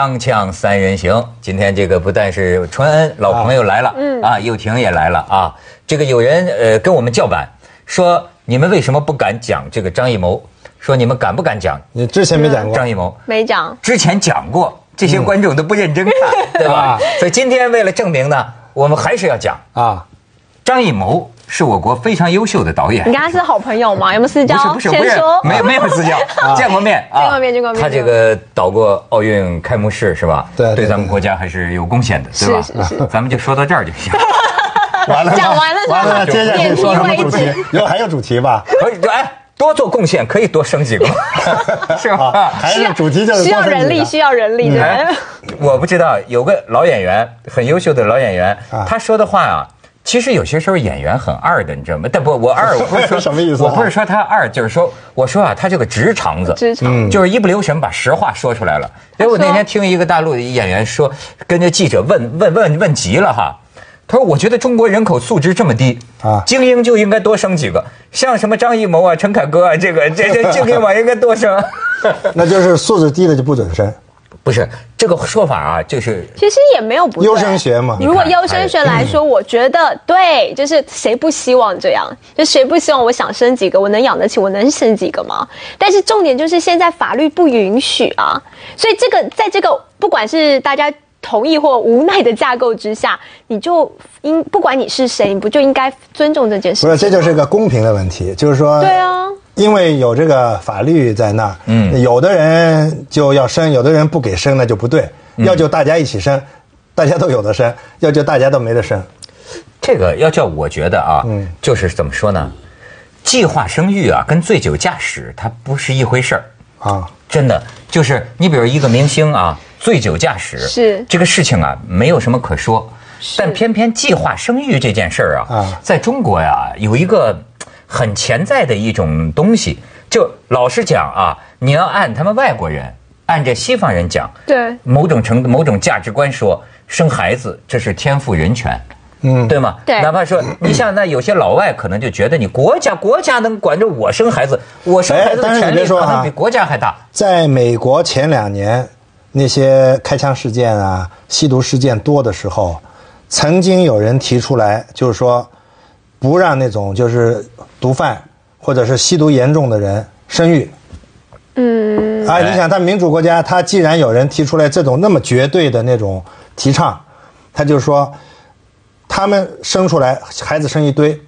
锵锵三人行，今天这个不但是春恩老朋友来了，嗯啊，又婷也来了啊。这个有人呃跟我们叫板，说你们为什么不敢讲这个张艺谋？说你们敢不敢讲你之前没讲过张艺谋？没讲，之前讲过，这些观众都不认真看，对吧？所以今天为了证明呢，我们还是要讲啊。张艺谋是我国非常优秀的导演。你跟他是好朋友吗？有没有私交？不是不是不是，没有没有私交，见过面啊，见过面 见过面。他这个导过奥运开幕式是吧？对，对咱们国家还是有贡献的，对吧？是是是。咱们就说到这儿就行。完了，讲完了，完了，接下来说什么主题？有还有主题吧？可以，哎。多做贡献可以多生几个，是吧？还是主题就是需要人力，需要人力的。我不知道有个老演员，很优秀的老演员，他说的话啊，其实有些时候演员很二的，你知道吗？但不，我二我不是说什么意思，我不是说他二，就是说我说啊，他这个直肠子，直肠就是一不留神把实话说出来了。因为我那天听一个大陆的演员说，跟着记者问问问问急了哈。他说：“我觉得中国人口素质这么低啊，精英就应该多生几个，像什么张艺谋啊、陈凯歌啊，这个这这精英嘛应该多生。那就是素质低的就不准生，不是这个说法啊，就是其实也没有不优生学嘛。如果优生学来说，我觉得对，就是谁不希望这样？就谁不希望我想生几个，我能养得起，我能生几个吗？但是重点就是现在法律不允许啊，所以这个在这个不管是大家。”同意或无奈的架构之下，你就应不管你是谁，你不就应该尊重这件事？不是，这就是一个公平的问题，就是说，对啊，因为有这个法律在那儿，嗯，有的人就要生，有的人不给生，那就不对。要就大家一起生，大家都有的生；要就大家都没得生。这个要叫我觉得啊，嗯，就是怎么说呢？计划生育啊，跟醉酒驾驶它不是一回事儿啊。真的，就是你比如一个明星啊。醉酒驾驶是这个事情啊，没有什么可说，但偏偏计划生育这件事儿啊，在中国呀，有一个很潜在的一种东西。就老实讲啊，你要按他们外国人，按这西方人讲，对某种程度、某种价值观说，生孩子这是天赋人权，嗯，对吗？对。哪怕说你像那有些老外可能就觉得你国家国家能管着我生孩子，我生孩子的权利可能比国家还大。在美国前两年。那些开枪事件啊、吸毒事件多的时候，曾经有人提出来，就是说，不让那种就是毒贩或者是吸毒严重的人生育。嗯。啊，你想，他民主国家，他既然有人提出来这种那么绝对的那种提倡，他就说，他们生出来孩子生一堆，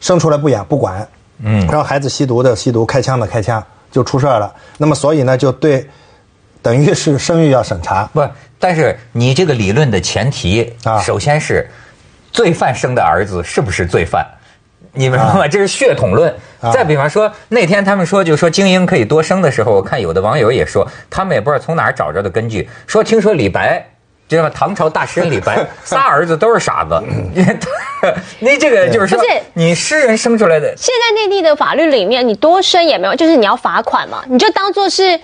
生出来不养不管，嗯，然后孩子吸毒的吸毒，开枪的开枪，就出事儿了。那么所以呢，就对。等于是生育要审查，不，但是你这个理论的前提啊，首先是罪犯生的儿子是不是罪犯？你们知道吗？这是血统论。再比方说，那天他们说，就说精英可以多生的时候，我看有的网友也说，他们也不知道从哪儿找着的根据，说听说李白，知道吗？唐朝大诗人李白仨 儿子都是傻子。那这个就是说，你诗人生出来的。现在内地的法律里面，你多生也没有，就是你要罚款嘛，你就当做是。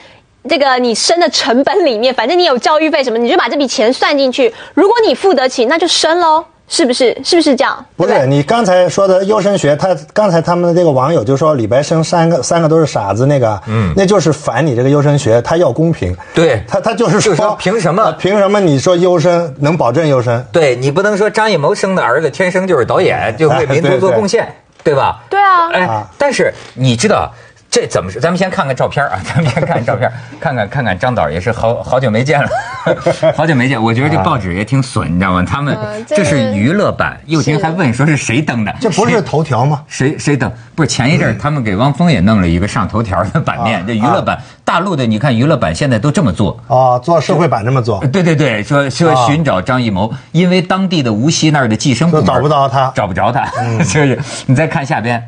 这个你生的成本里面，反正你有教育费什么，你就把这笔钱算进去。如果你付得起，那就生喽，是不是？是不是这样？不是，你刚才说的优生学，他刚才他们的这个网友就说李白生三个，三个都是傻子，那个，嗯，那就是反你这个优生学，他要公平。对，他他就是说，凭什么？凭什么你说优生能保证优生？对你不能说张艺谋生的儿子天生就是导演，就为 民族做贡献，对吧？对啊。哎，但是你知道。这怎么说？咱们先看看照片啊！咱们先看照片，看看看看张导也是好好久没见了，好久没见。我觉得这报纸也挺损，你知道吗？他们这是娱乐版。又听还问说是谁登的？这不是头条吗？谁谁登？不是前一阵他们给汪峰也弄了一个上头条的版面。这娱乐版，大陆的你看娱乐版现在都这么做啊，做社会版这么做。对 对对，说说寻找张艺谋，因为当地的无锡那儿的计生部找不到他，找不着他。就是你再看下边，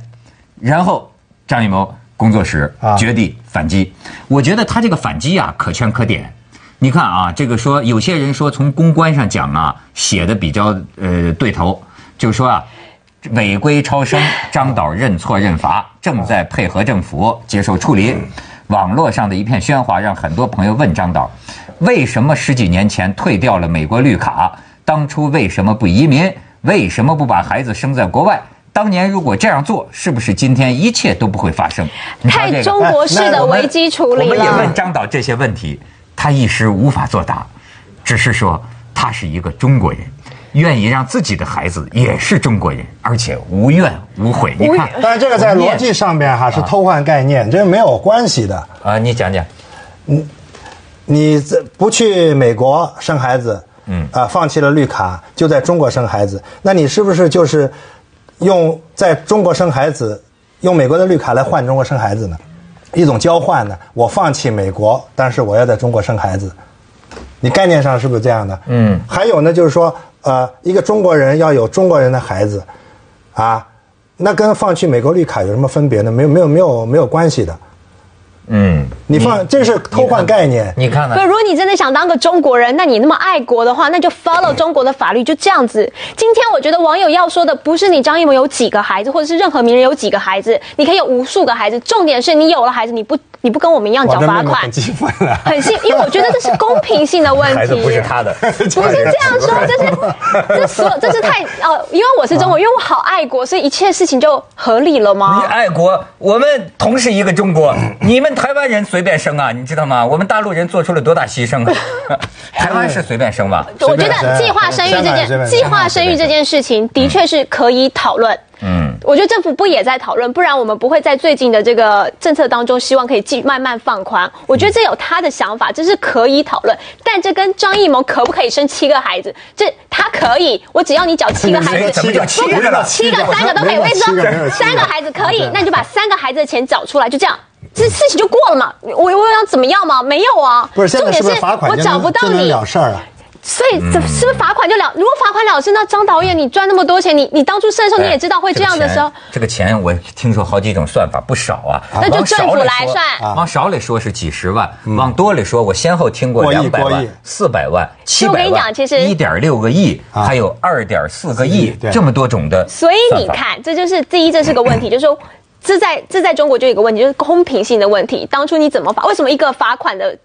然后张艺谋。工作室绝地反击，我觉得他这个反击啊可圈可点。你看啊，这个说有些人说从公关上讲啊，写的比较呃对头，就是说啊，违规超生，张导认错认罚，正在配合政府接受处理。网络上的一片喧哗，让很多朋友问张导，为什么十几年前退掉了美国绿卡？当初为什么不移民？为什么不把孩子生在国外？当年如果这样做，是不是今天一切都不会发生？太中国式的危机处理了。我们也问张导这些问题，他一时无法作答。只是说他是一个中国人，愿意让自己的孩子也是中国人，而且无怨无悔。你看，但是这个在逻辑上面哈是偷换概念，这没有关系的啊。你讲讲，你你这不去美国生孩子，嗯啊，放弃了绿卡就在中国生孩子，那你是不是就是用在中国生孩子，用美国的绿卡来换中国生孩子呢？一种交换呢？我放弃美国，但是我要在中国生孩子。你概念上是不是这样的？嗯。还有呢，就是说，呃，一个中国人要有中国人的孩子，啊，那跟放弃美国绿卡有什么分别呢？没有，没有，没有，没有关系的。嗯，你放这是偷换概念。你看看，如果你真的想当个中国人，那你那么爱国的话，那就 follow 中国的法律，就这样子。今天我觉得网友要说的不是你张艺谋有几个孩子，或者是任何名人有几个孩子，你可以有无数个孩子，重点是你有了孩子，你不。你不跟我们一样缴罚款，很兴奋很兴，因为我觉得这是公平性的问题。不是他的，不是这样说，这是这所这是太哦，因为我是中国，因为我好爱国，所以一切事情就合理了吗？你爱国，我们同是一个中国，你们台湾人随便生啊，你知道吗？我们大陆人做出了多大牺牲啊！台湾是随便生吧？我觉得计划生育这件计划生育这件事情的确是可以讨论。嗯，我觉得政府不也在讨论，不然我们不会在最近的这个政策当中，希望可以继慢慢放宽。我觉得这有他的想法，这是可以讨论。但这跟张艺谋可不可以生七个孩子，这他可以，我只要你找 七个孩子，七个七个七个三个都可以。我跟你说，三个孩子可以，那你就把三个孩子的钱找出来，就这样，这事情就过了嘛。我我想怎么样嘛？没有啊，不是，重点是我找不到你了事儿了。所以，这是不是罚款就了？如果罚款了事，那张导演，你赚那么多钱，你你当初生的时候你也知道会这样的时候，这个钱我听说好几种算法，不少啊。那就政府来算，往少里说是几十万，往多里说，我先后听过两百万、四百万、七百万，其实一点六个亿，还有二点四个亿，这么多种的。所以你看，这就是第一，这是个问题，就是说，这在这在中国就有一个问题，就是公平性的问题。当初你怎么罚？为什么一个罚款的？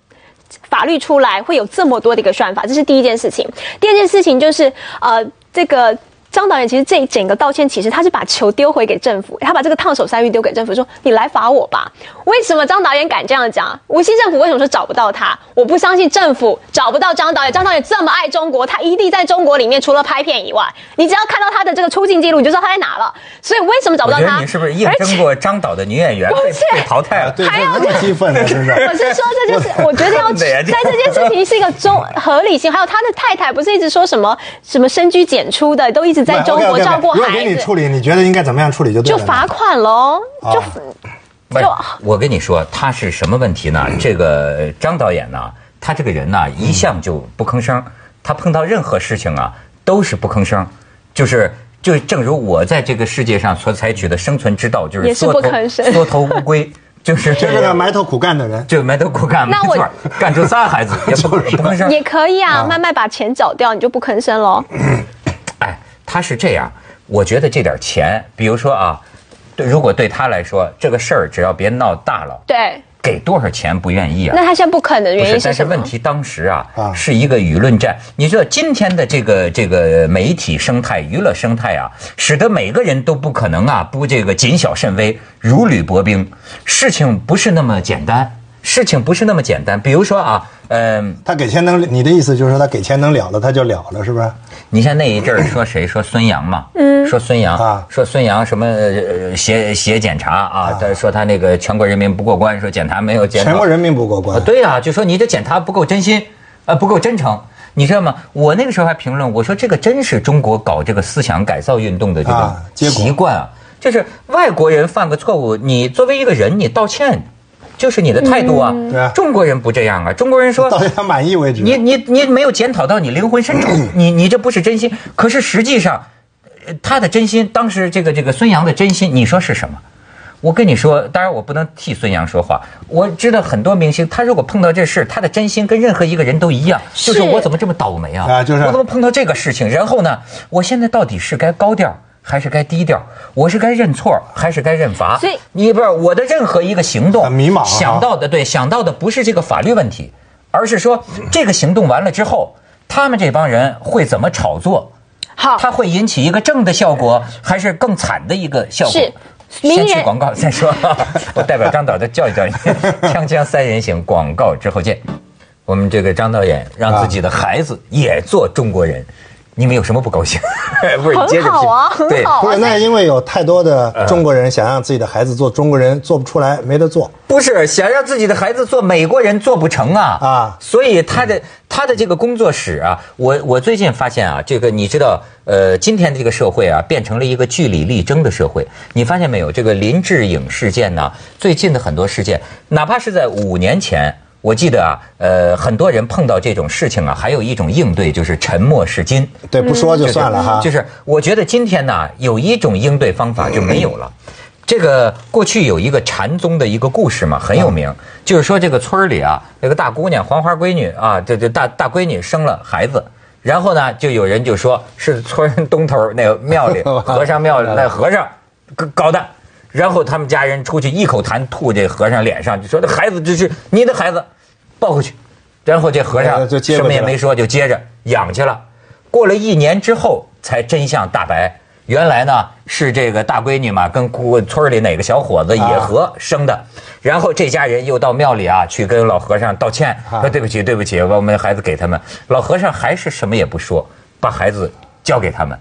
法律出来会有这么多的一个算法，这是第一件事情。第二件事情就是，呃，这个。张导演其实这一整个道歉，其实他是把球丢回给政府，他把这个烫手山芋丢给政府，说你来罚我吧。为什么张导演敢这样讲？无锡政府为什么说找不到他？我不相信政府找不到张导演。张导演这么爱中国，他一定在中国里面，除了拍片以外，你只要看到他的这个出境记录，你就知道他在哪了。所以为什么找不到他？你是不是应征过张导的女演员被淘汰了？还要激愤是不是？我是说，这就是我觉得要在这件事情是一个中合理性。还有他的太太不是一直说什么什么深居简出的，都一直在中国照顾孩子。如果给你处理，你觉得应该怎么样处理？就对了就罚款喽。就不是我跟你说，他是什么问题呢？这个张导演呢，他这个人呢，一向就不吭声。他碰到任何事情啊，都是不吭声。就是就正如我在这个世界上所采取的生存之道，就是缩头缩头乌龟。就是就是个埋头苦干的人，就埋头苦干，没错，干出仨孩子也不 不吭声，也可以啊，慢慢把钱缴掉，你就不吭声喽。哎，他是这样，我觉得这点钱，比如说啊，对，如果对他来说，这个事儿只要别闹大了，对。给多少钱不愿意啊？那他现在不可能，原因是什么？问题当时啊，是一个舆论战。你知道今天的这个这个媒体生态、娱乐生态啊，使得每个人都不可能啊不这个谨小慎微、如履薄冰。事情不是那么简单，事情不是那么简单。比如说啊，嗯，他给钱能，你的意思就是说他给钱能了了，他就了了，是不是？你像那一阵儿说谁说孙杨嘛，嗯说孙杨啊，说孙杨什么写写检查啊，他说他那个全国人民不过关，说检查没有检查全国人民不过关，对呀，就说你这检查不够真心，呃不够真诚，你知道吗？我那个时候还评论我说这个真是中国搞这个思想改造运动的这个习惯啊，就是外国人犯个错误，你作为一个人你道歉。就是你的态度啊！中国人不这样啊！中国人说到他满意为止。你你你没有检讨到你灵魂深处，你你这不是真心。可是实际上，他的真心，当时这个这个孙杨的真心，你说是什么？我跟你说，当然我不能替孙杨说话。我知道很多明星，他如果碰到这事，他的真心跟任何一个人都一样，就是我怎么这么倒霉啊？啊，就是我怎么碰到这个事情？然后呢，我现在到底是该高调？还是该低调？我是该认错，还是该认罚？所以你不是我的任何一个行动，迷茫。想到的对，想到的不是这个法律问题，而是说这个行动完了之后，他们这帮人会怎么炒作？好，他会引起一个正的效果，还是更惨的一个效果？是，先去广告再说。我代表张导再教育教育你，锵锵三人行，广告之后见。我们这个张导演让自己的孩子也做中国人。你们有什么不高兴？不是，很好啊，很好。不是，那因为有太多的中国人想让自己的孩子做中国人，做不出来，没得做。不是，想让自己的孩子做美国人，做不成啊啊！所以他的他的这个工作室啊，我我最近发现啊，这个你知道，呃，今天的这个社会啊，变成了一个据理力争的社会。你发现没有？这个林志颖事件呢，最近的很多事件，哪怕是在五年前。我记得啊，呃，很多人碰到这种事情啊，还有一种应对就是沉默是金，对，不说就算了哈。就是我觉得今天呢，有一种应对方法就没有了。这个过去有一个禅宗的一个故事嘛，很有名，就是说这个村里啊，那个大姑娘黄花闺女啊，这这大大闺女生了孩子，然后呢，就有人就说是村东头那个庙里 和尚庙里那和尚搞的。然后他们家人出去一口痰吐这和尚脸上，就说这孩子这是你的孩子，抱回去。然后这和尚什么也没说，就接着养去了。过了一年之后，才真相大白。原来呢是这个大闺女嘛，跟姑村里哪个小伙子野合生的。然后这家人又到庙里啊去跟老和尚道歉，说对不起对不起，把我们的孩子给他们。老和尚还是什么也不说，把孩子交给他们。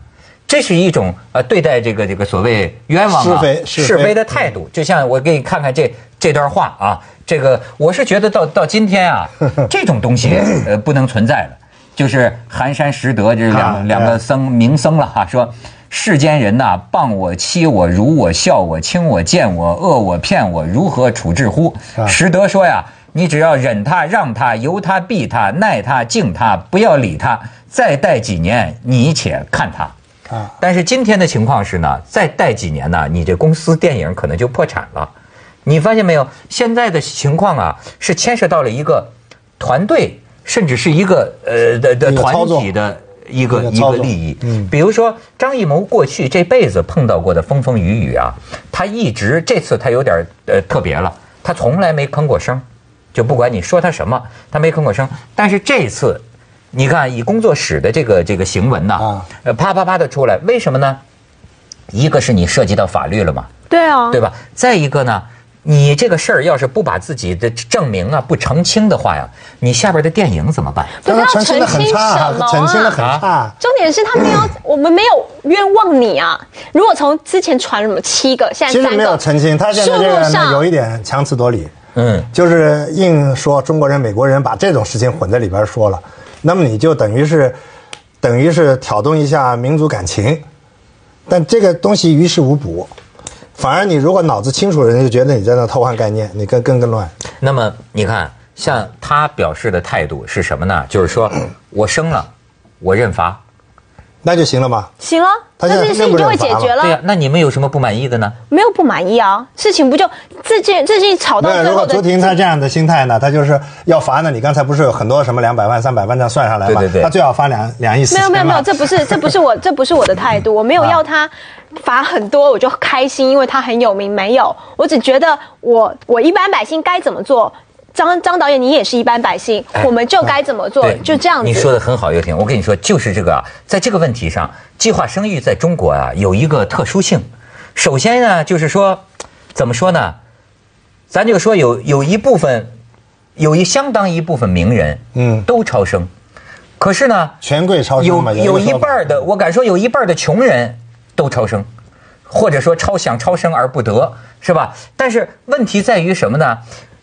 这是一种呃对待这个这个所谓冤枉是非是非的态度，就像我给你看看这这段话啊，这个我是觉得到到今天啊，这种东西呃不能存在了。就是寒山拾得这两两个僧名僧了哈，说世间人呐，谤我欺我辱我笑我轻我贱我恶我骗我，如何处置乎？拾得说呀，你只要忍他让他由他避他耐他敬他，不要理他，再待几年，你且看他。啊！但是今天的情况是呢，再待几年呢，你这公司电影可能就破产了。你发现没有？现在的情况啊，是牵涉到了一个团队，甚至是一个呃的的团体的一个一个利益。嗯。比如说张艺谋过去这辈子碰到过的风风雨雨啊，他一直这次他有点呃特别了，他从来没吭过声，就不管你说他什么，他没吭过声。但是这次。你看，以工作室的这个这个行文呐，呃，啪啪啪的出来，为什么呢？一个是你涉及到法律了嘛，对啊，对吧？再一个呢，你这个事儿要是不把自己的证明啊不澄清的话呀，你下边的电影怎么办？不要澄清什么？澄清的很差。重点是他没有，我们没有冤枉你啊。如果从之前传什么七个，现在其实没有澄清，他现在这个有一点强词夺理，嗯，就是硬说中国人、美国人把这种事情混在里边说了。那么你就等于是，等于是挑动一下民族感情，但这个东西于事无补，反而你如果脑子清楚，人家就觉得你在那偷换概念，你更更更乱。那么你看，像他表示的态度是什么呢？就是说我生了，我认罚。那就行了吗？行了，那这事情就会解决了。对呀，那你们有什么不满意的呢？没有不满意啊，事情不就这件这件吵到最后如果朱婷她这样的心态呢，她就是要罚呢。你刚才不是有很多什么两百万、三百万这样算上来吗？对对对，他最好罚两两亿四千万。没有没有没有，这不是这不是我这不是我的态度，我没有 要她罚很多我就开心，因为他很有名。没有，我只觉得我我一般百姓该怎么做。张张导演，你也是一般百姓，我们就该怎么做？就这样子。你说的很好，又婷。我跟你说，就是这个啊，在这个问题上，计划生育在中国啊有一个特殊性。首先呢，就是说，怎么说呢？咱就说有有一部分，有一相当一部分名人，嗯，都超生。可是呢，权贵超生有有一半的，我敢说有一半的穷人都超生，或者说超想超生而不得，是吧？但是问题在于什么呢？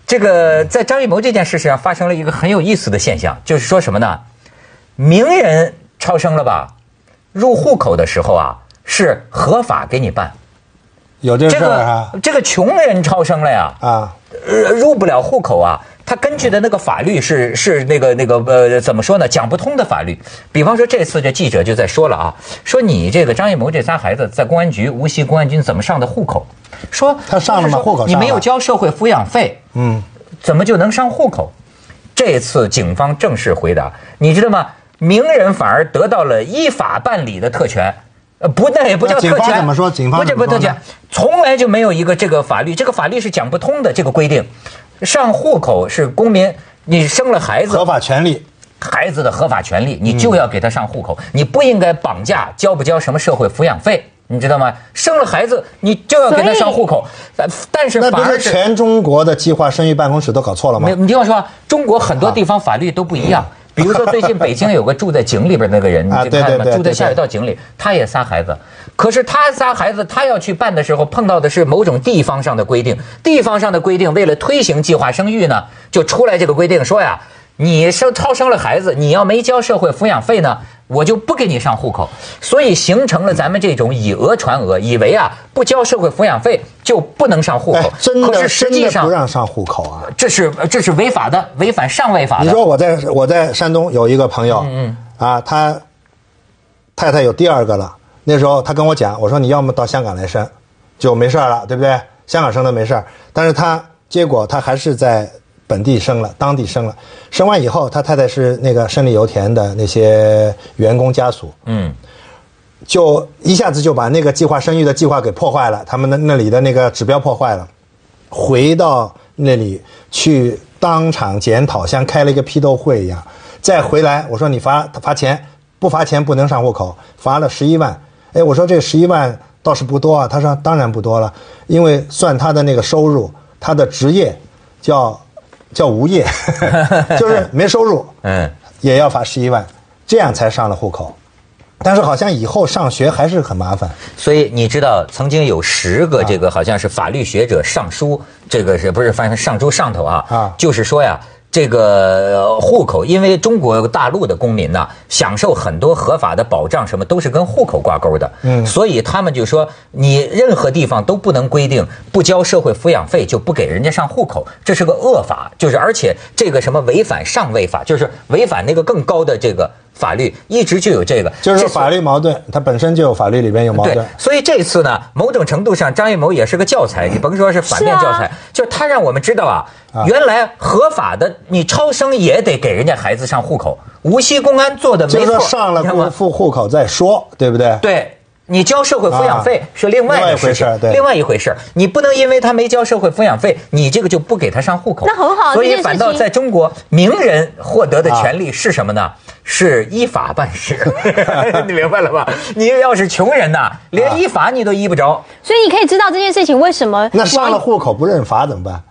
这个在张艺谋这件事上发生了一个很有意思的现象，就是说什么呢？名人超生了吧？入户口的时候啊，是合法给你办。有这事儿啊？这个穷人超生了呀？啊，入不了户口啊。他根据的那个法律是是那个那个呃怎么说呢？讲不通的法律。比方说这次这记者就在说了啊，说你这个张艺谋这仨孩子在公安局无锡公安局怎么上的户口？说他上了吗？户口你没有交社会抚养费，嗯，怎么就能上户口？这次警方正式回答，你知道吗？名人反而得到了依法办理的特权，呃，不，那也不叫特权。警方怎么说？警方不叫不特权，从来就没有一个这个法律，这个法律是讲不通的这个规定。上户口是公民，你生了孩子合法权利，孩子的合法权利，你就要给他上户口，你不应该绑架交不交什么社会抚养费。你知道吗？生了孩子你就要给他上户口，但是那不是全中国的计划生育办公室都搞错了吗？你听我说，中国很多地方法律都不一样。比如说最近北京有个住在井里边那个人，你看吗？住在下水道井里，他也仨孩子，可是他仨孩子，他要去办的时候碰到的是某种地方上的规定，地方上的规定为了推行计划生育呢，就出来这个规定说呀。你生超生了孩子，你要没交社会抚养费呢，我就不给你上户口，所以形成了咱们这种以讹传讹，以为啊不交社会抚养费就不能上户口，真的实际上不让上户口啊，这是这是违法的，违反上位法的。你说我在我在山东有一个朋友，嗯啊，他太太有第二个了，那时候他跟我讲，我说你要么到香港来生，就没事了，对不对？香港生的没事但是他结果他还是在。本地生了，当地生了，生完以后，他太太是那个胜利油田的那些员工家属，嗯，就一下子就把那个计划生育的计划给破坏了，他们那那里的那个指标破坏了，回到那里去当场检讨，像开了一个批斗会一样，再回来，我说你罚罚钱，不罚钱不能上户口，罚了十一万，哎，我说这十一万倒是不多啊，他说当然不多了，因为算他的那个收入，他的职业叫。叫无业，就是没收入，嗯，也要罚十一万，这样才上了户口。但是好像以后上学还是很麻烦。所以你知道，曾经有十个这个好像是法律学者上书，这个是不是翻成上书上头啊？啊，就是说呀。这个户口，因为中国大陆的公民呢，享受很多合法的保障，什么都是跟户口挂钩的。嗯，所以他们就说，你任何地方都不能规定不交社会抚养费就不给人家上户口，这是个恶法。就是而且这个什么违反上位法，就是违反那个更高的这个。法律一直就有这个，就是法律矛盾，它本身就有法律里边有矛盾。所以这次呢，某种程度上，张艺谋也是个教材，你甭说是反面教材，就是他让我们知道啊，原来合法的你超生也得给人家孩子上户口。无锡公安做的没错，上了户户户口再说，对不对？对。你交社会抚养费是另外一回事情，另外一回事。你不能因为他没交社会抚养费，你这个就不给他上户口。那很好，所以反倒在中国，名人获得的权利是什么呢？是依法办事。你明白了吧？你要是穷人呐，连依法你都依不着。所以你可以知道这件事情为什么？那上了户口不认罚怎么办？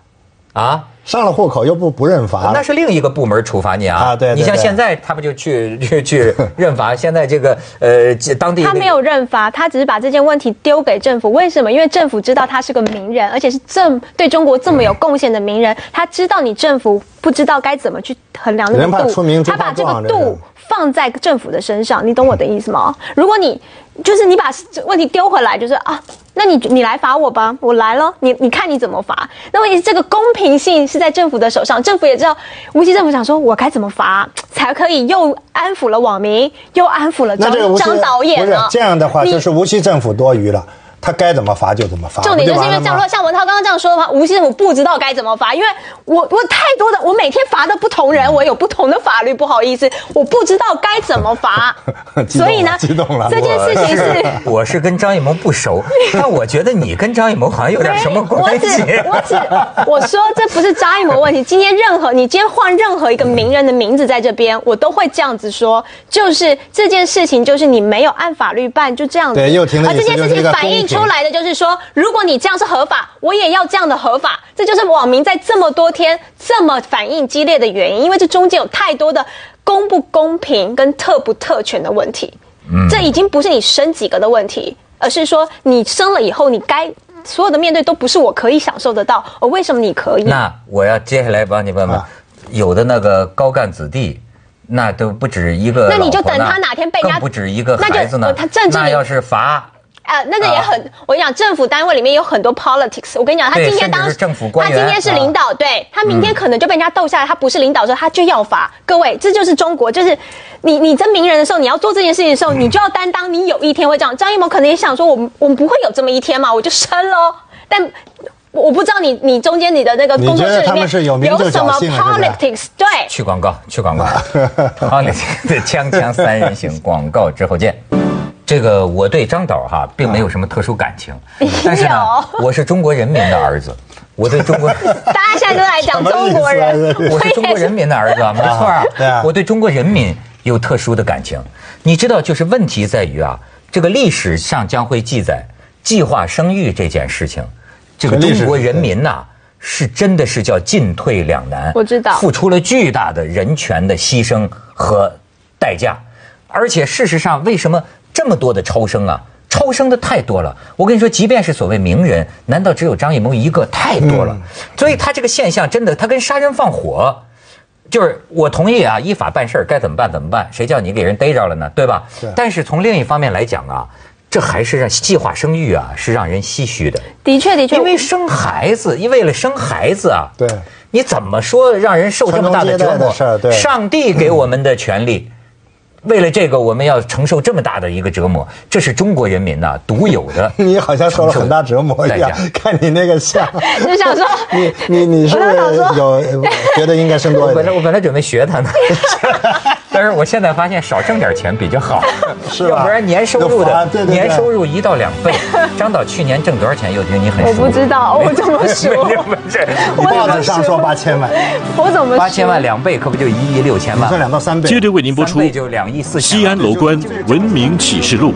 啊？上了户口又不不认罚，那是另一个部门处罚你啊！啊，对，你像现在他不就去去去认罚？现在这个呃，当地他没有认罚，他只是把这件问题丢给政府。为什么？因为政府知道他是个名人，而且是这对中国这么有贡献的名人，他知道你政府不知道该怎么去衡量那个度，他把这个度放在政府的身上，你懂我的意思吗？如果你。就是你把问题丢回来，就是啊，那你你来罚我吧，我来了，你你看你怎么罚？那问题是这个公平性是在政府的手上，政府也知道，无锡政府想说，我该怎么罚才可以又安抚了网民，又安抚了张张导演呢？这样的话，就是无锡政府多余了。他该怎么罚就怎么罚。重点就是因为像说像文涛刚刚这样说的话，吴锡政府不知道该怎么罚，因为我我太多的我每天罚的不同人，我有不同的法律，不好意思，我不知道该怎么罚。所以呢，激动了。这件事情 是，我是跟张艺谋不熟，但我觉得你跟张艺谋好像有点什么关系。我只我说这不是张艺谋问题。今天任何你今天换任何一个名人的名字在这边，我都会这样子说，就是这件事情就是你没有按法律办，就这样子。对，又听了。而这件事情反映。出来的就是说，如果你这样是合法，我也要这样的合法。这就是网民在这么多天这么反应激烈的原因，因为这中间有太多的公不公平跟特不特权的问题。嗯，这已经不是你生几个的问题，而是说你生了以后，你该所有的面对都不是我可以享受得到。而为什么你可以？那我要接下来帮你问问，有的那个高干子弟，那都不止一个，那你就等他哪天被人家不止一个孩子呢？他政治那要是罚。啊，那个也很，我跟你讲，政府单位里面有很多 politics。我跟你讲，他今天当他今天是领导，对他明天可能就被人家斗下来，他不是领导的时候他就要罚。各位，这就是中国，就是你你争名人的时候，你要做这件事情的时候，你就要担当，你有一天会这样。张艺谋可能也想说，我们我们不会有这么一天嘛，我就生喽。但我不知道你你中间你的那个工作室里面有什么 politics？对，去广告，去广告。politics 的锵锵三人行，广告之后见。这个我对张导哈并没有什么特殊感情，但是呢，我是中国人民的儿子，我对中国，大家现在都来讲中国人，我是中国人民的儿子，没错啊，我对中国人民有特殊的感情。你知道，就是问题在于啊，这个历史上将会记载计划生育这件事情，这个中国人民呐是真的是叫进退两难。我知道，付出了巨大的人权的牺牲和代价，而且事实上，为什么这么多的超生啊？超生的太多了。我跟你说，即便是所谓名人，难道只有张艺谋一个？太多了。所以他这个现象真的，他跟杀人放火。就是我同意啊，依法办事儿该怎么办怎么办？谁叫你给人逮着了呢？对吧？但是从另一方面来讲啊，这还是让计划生育啊，是让人唏嘘的。的确的确，因为生孩子，因为了生孩子啊，对，你怎么说让人受这么大的折磨？对，上帝给我们的权利。为了这个，我们要承受这么大的一个折磨，这是中国人民呐独有的。你好像受了很大折磨一样，看你那个像，就想说 你你你是有觉得应该生多一点。本来我本来准备学他呢，但是我现在发现少挣点钱比较好，是要不然年收入的年收入一到两倍。张导去年挣多少钱？又听你很我不知道，我怎么说？报纸上说八千万，我怎么八千万两倍可不就一亿六千万？算两到三倍。接着为您播出，就两亿四。西安楼观文明启示录。